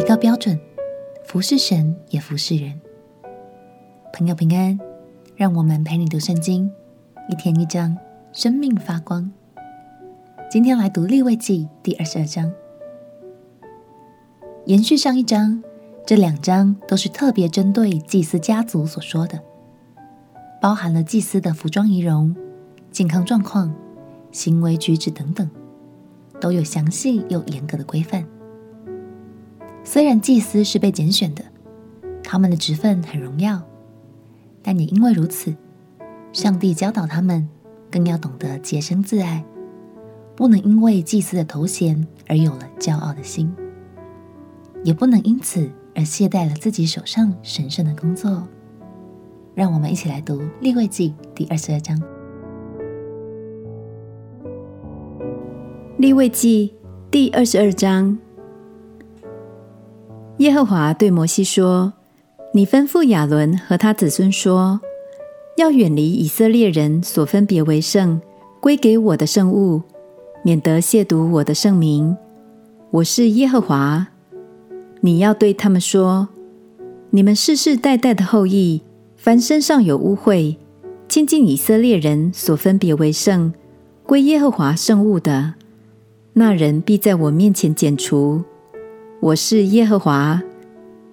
提高标准，服侍神也服侍人。朋友平安，让我们陪你读圣经，一天一章，生命发光。今天来读利未记第二十二章，延续上一章，这两章都是特别针对祭司家族所说的，包含了祭司的服装仪容、健康状况、行为举止等等，都有详细又严格的规范。虽然祭司是被拣选的，他们的职分很荣耀，但也因为如此，上帝教导他们更要懂得洁身自爱，不能因为祭司的头衔而有了骄傲的心，也不能因此而懈怠了自己手上神圣的工作。让我们一起来读利未记第二十二章。利未记第二十二章。耶和华对摩西说：“你吩咐亚伦和他子孙说，要远离以色列人所分别为圣归给我的圣物，免得亵渎我的圣名。我是耶和华。你要对他们说：你们世世代代的后裔，凡身上有污秽，亲近以色列人所分别为圣归耶和华圣物的，那人必在我面前剪除。”我是耶和华。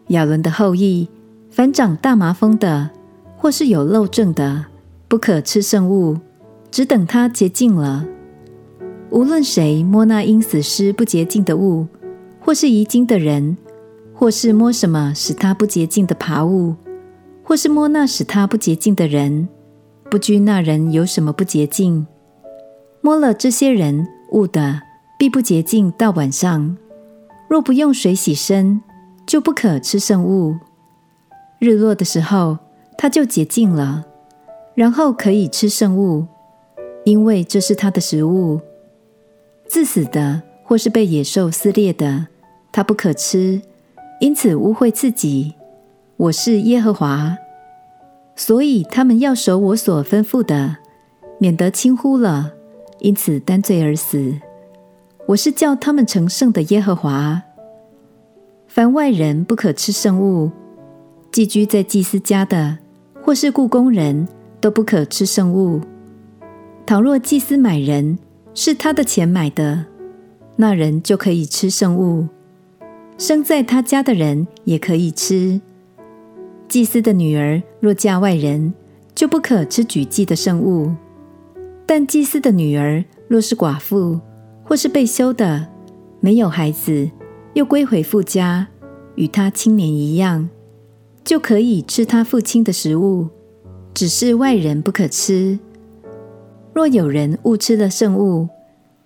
亚伦的后裔，凡长大麻风的，或是有漏症的，不可吃圣物，只等他洁净了。无论谁摸那因死尸不洁净的物，或是遗精的人，或是摸什么使他不洁净的爬物，或是摸那使他不洁净的人，不拘那人有什么不洁净，摸了这些人物的，必不洁净到晚上。若不用水洗身，就不可吃圣物。日落的时候，它就洁净了，然后可以吃圣物，因为这是它的食物。自死的或是被野兽撕裂的，它不可吃，因此污秽自己。我是耶和华，所以他们要守我所吩咐的，免得轻忽了，因此担罪而死。我是叫他们成圣的耶和华。凡外人不可吃圣物，寄居在祭司家的，或是雇工人都不可吃圣物。倘若祭司买人，是他的钱买的，那人就可以吃圣物。生在他家的人也可以吃。祭司的女儿若嫁外人，就不可吃举祭的圣物。但祭司的女儿若是寡妇，或是被休的，没有孩子，又归回父家，与他青年一样，就可以吃他父亲的食物，只是外人不可吃。若有人误吃了圣物，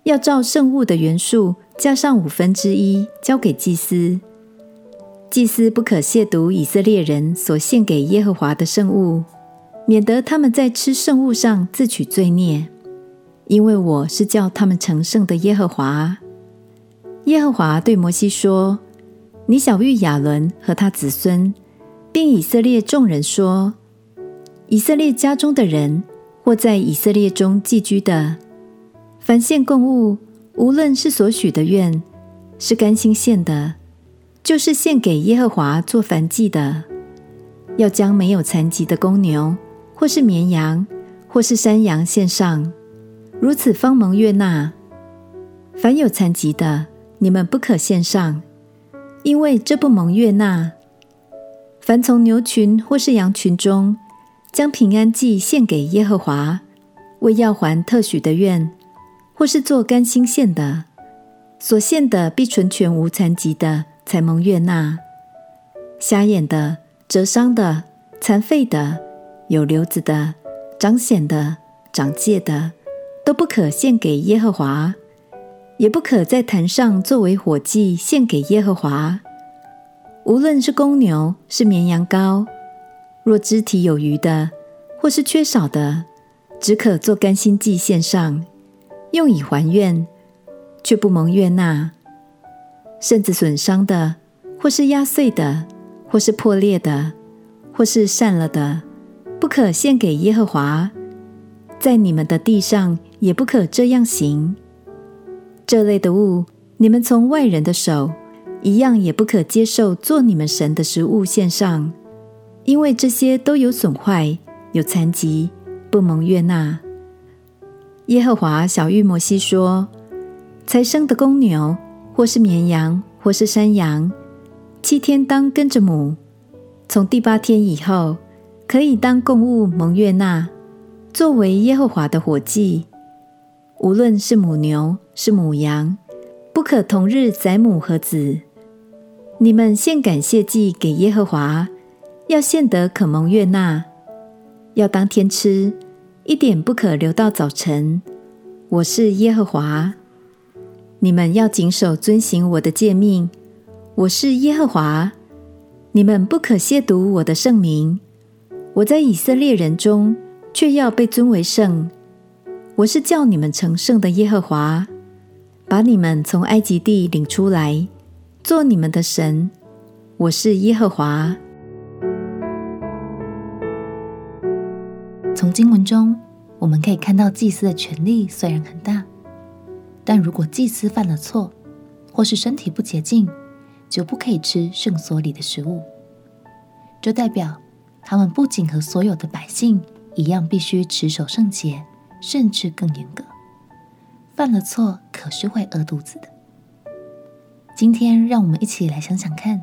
要照圣物的元素加上五分之一，交给祭司。祭司不可亵渎以色列人所献给耶和华的圣物，免得他们在吃圣物上自取罪孽。因为我是叫他们成圣的耶和华。耶和华对摩西说：“你晓諭亚伦和他子孙，并以色列众人说：以色列家中的人，或在以色列中寄居的，凡献供物，无论是所许的愿，是甘心献的，就是献给耶和华做燔祭的，要将没有残疾的公牛，或是绵羊，或是山羊献上。”如此方蒙悦纳。凡有残疾的，你们不可献上，因为这不蒙悦纳。凡从牛群或是羊群中将平安祭献给耶和华，为要还特许的愿，或是做甘心献的，所献的必纯全无残疾的，才蒙悦纳。瞎眼的、折伤的、残废的、有瘤子的、长癣的、长疥的。都不可献给耶和华，也不可在坛上作为火祭献给耶和华。无论是公牛，是绵羊羔，若肢体有余的，或是缺少的，只可做甘心祭献上，用以还愿，却不蒙悦纳。甚至损伤的，或是压碎的，或是破裂的，或是散了的，不可献给耶和华。在你们的地上也不可这样行。这类的物，你们从外人的手一样也不可接受做你们神的食物献上，因为这些都有损坏、有残疾，不蒙悦纳。耶和华晓諭摩西说：“才生的公牛，或是绵羊，或是山羊，七天当跟着母，从第八天以后，可以当供物蒙悦纳，作为耶和华的火祭。无论是母牛，是母羊，不可同日宰母和子。”你们献感谢祭给耶和华，要献得可蒙悦纳，要当天吃，一点不可留到早晨。我是耶和华。你们要谨守遵行我的诫命。我是耶和华。你们不可亵渎我的圣名。我在以色列人中却要被尊为圣。我是叫你们成圣的耶和华，把你们从埃及地领出来。做你们的神，我是耶和华。从经文中，我们可以看到祭司的权力虽然很大，但如果祭司犯了错，或是身体不洁净，就不可以吃圣所里的食物。这代表他们不仅和所有的百姓一样，必须持守圣洁，甚至更严格。犯了错，可是会饿肚子的。今天，让我们一起来想想看：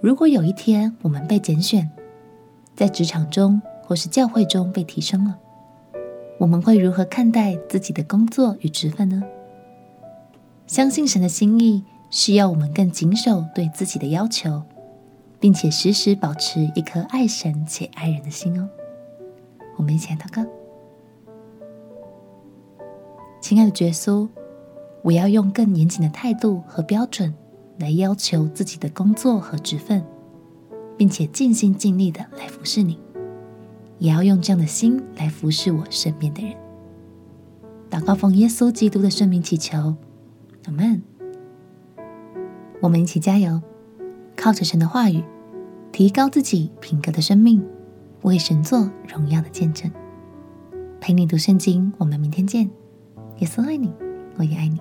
如果有一天我们被拣选，在职场中或是教会中被提升了，我们会如何看待自己的工作与职分呢？相信神的心意是要我们更谨守对自己的要求，并且时时保持一颗爱神且爱人的心哦。我们一起来祷告：亲爱的耶稣。我要用更严谨的态度和标准来要求自己的工作和职分，并且尽心尽力的来服侍你，也要用这样的心来服侍我身边的人。祷告奉耶稣基督的圣名祈求，阿门。我们一起加油，靠着神的话语，提高自己品格的生命，为神做荣耀的见证。陪你读圣经，我们明天见。耶稣爱你，我也爱你。